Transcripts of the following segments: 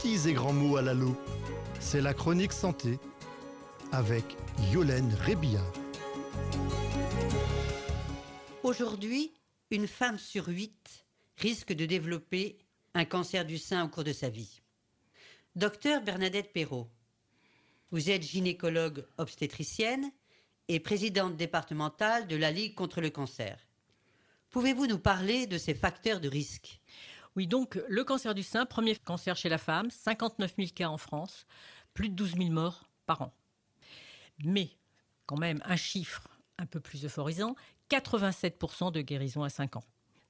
petits et grands mots à l'alo. C'est la chronique santé avec Yolène Rébillard. Aujourd'hui, une femme sur huit risque de développer un cancer du sein au cours de sa vie. Docteur Bernadette Perrault, vous êtes gynécologue obstétricienne et présidente départementale de la Ligue contre le cancer. Pouvez-vous nous parler de ces facteurs de risque? Oui, donc le cancer du sein, premier cancer chez la femme, 59 000 cas en France, plus de 12 000 morts par an. Mais, quand même, un chiffre un peu plus euphorisant, 87% de guérison à 5 ans.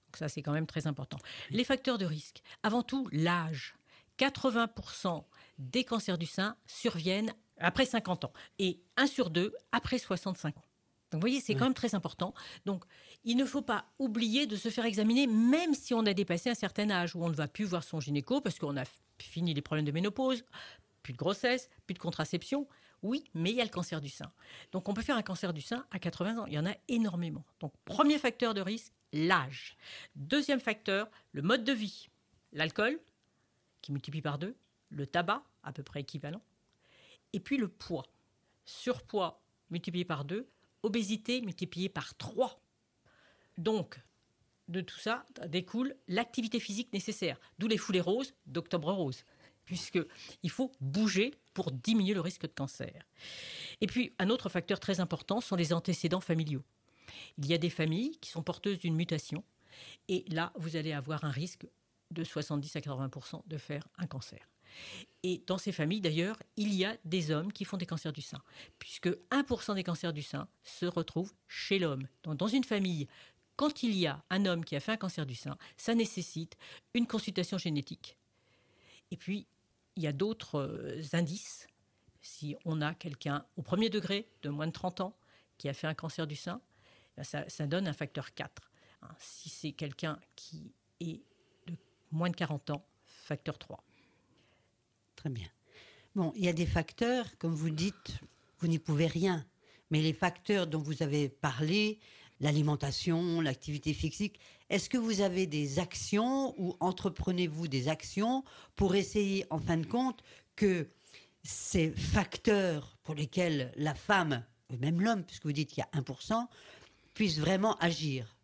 Donc ça, c'est quand même très important. Les facteurs de risque, avant tout, l'âge. 80% des cancers du sein surviennent après 50 ans et 1 sur 2 après 65 ans. Donc vous voyez, c'est quand même très important. Donc il ne faut pas oublier de se faire examiner même si on a dépassé un certain âge où on ne va plus voir son gynéco parce qu'on a fini les problèmes de ménopause, plus de grossesse, plus de contraception. Oui, mais il y a le cancer du sein. Donc on peut faire un cancer du sein à 80 ans. Il y en a énormément. Donc premier facteur de risque, l'âge. Deuxième facteur, le mode de vie. L'alcool, qui multiplie par deux. Le tabac, à peu près équivalent. Et puis le poids. Surpoids multiplié par deux. Obésité multipliée par trois. Donc, de tout ça découle l'activité physique nécessaire. D'où les foulées roses d'Octobre Rose puisqu'il faut bouger pour diminuer le risque de cancer. Et puis, un autre facteur très important sont les antécédents familiaux. Il y a des familles qui sont porteuses d'une mutation, et là, vous allez avoir un risque de 70 à 80% de faire un cancer. Et dans ces familles, d'ailleurs, il y a des hommes qui font des cancers du sein, puisque 1% des cancers du sein se retrouvent chez l'homme. Donc, dans une famille, quand il y a un homme qui a fait un cancer du sein, ça nécessite une consultation génétique. Et puis, il y a d'autres euh, indices. Si on a quelqu'un au premier degré de moins de 30 ans qui a fait un cancer du sein, ben ça, donne un facteur 4. Hein, si c'est quelqu'un qui est de moins de 40 ans, facteur 3. Très bien. Bon, il y a des facteurs, comme vous dites, vous n'y pouvez rien. Mais les facteurs dont vous avez parlé, l'alimentation, l'activité physique. Est-ce que vous avez des actions ou entreprenez-vous des actions pour essayer, en fin de compte, que ces facteurs pour lesquels la femme, ou même l'homme, puisque vous dites qu'il y a 1%, puissent vraiment agir?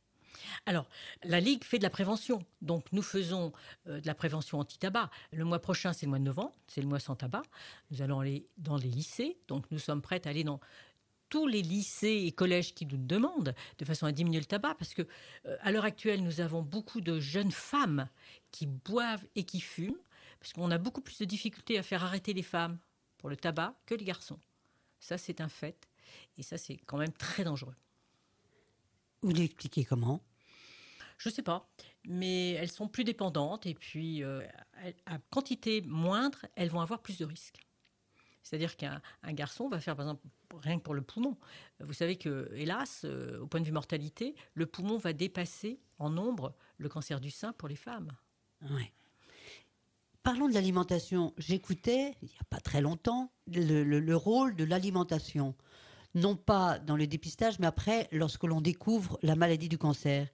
Alors, la Ligue fait de la prévention. Donc, nous faisons euh, de la prévention anti-tabac. Le mois prochain, c'est le mois de novembre, c'est le mois sans tabac. Nous allons aller dans les lycées. Donc, nous sommes prêts à aller dans tous les lycées et collèges qui nous demandent de façon à diminuer le tabac, parce que euh, à l'heure actuelle, nous avons beaucoup de jeunes femmes qui boivent et qui fument, parce qu'on a beaucoup plus de difficultés à faire arrêter les femmes pour le tabac que les garçons. Ça, c'est un fait, et ça, c'est quand même très dangereux. Vous l'expliquez comment? Je ne sais pas, mais elles sont plus dépendantes et puis euh, à quantité moindre, elles vont avoir plus de risques. C'est-à-dire qu'un garçon va faire, par exemple, rien que pour le poumon. Vous savez que, hélas, euh, au point de vue mortalité, le poumon va dépasser en nombre le cancer du sein pour les femmes. Ouais. Parlons de l'alimentation. J'écoutais, il n'y a pas très longtemps, le, rôle de l'alimentation. Non pas dans le dépistage, mais après, lorsque l'on découvre la maladie du cancer.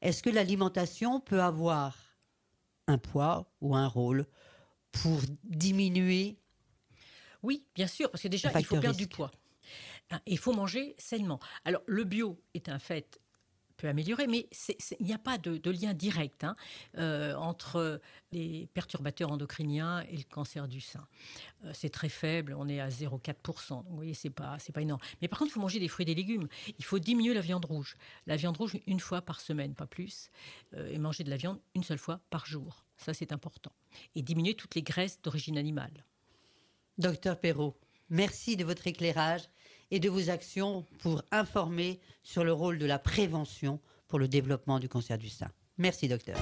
Est-ce que l'alimentation peut avoir un poids ou un rôle pour diminuer? Oui, bien sûr, parce que déjà, il faut perdre du poids. Hein, il faut manger sainement. Alors, le bio est un fait peut améliorer, mais il n'y a pas de, lien direct hein, euh, entre les perturbateurs endocriniens et le cancer du sein. Euh, c'est très faible, on est à 0,4%. Donc, vous voyez, c'est pas, c'est pas énorme. Mais par contre, il faut manger des fruits et des légumes. Il faut diminuer la viande rouge. La viande rouge une fois par semaine, pas plus, euh, et manger de la viande une seule fois par jour. Ça, c'est important. Et diminuer toutes les graisses d'origine animale. Docteur Perrault, merci de votre éclairage et de vos actions pour informer sur le rôle de la prévention pour le développement du cancer du sein. Merci, docteur.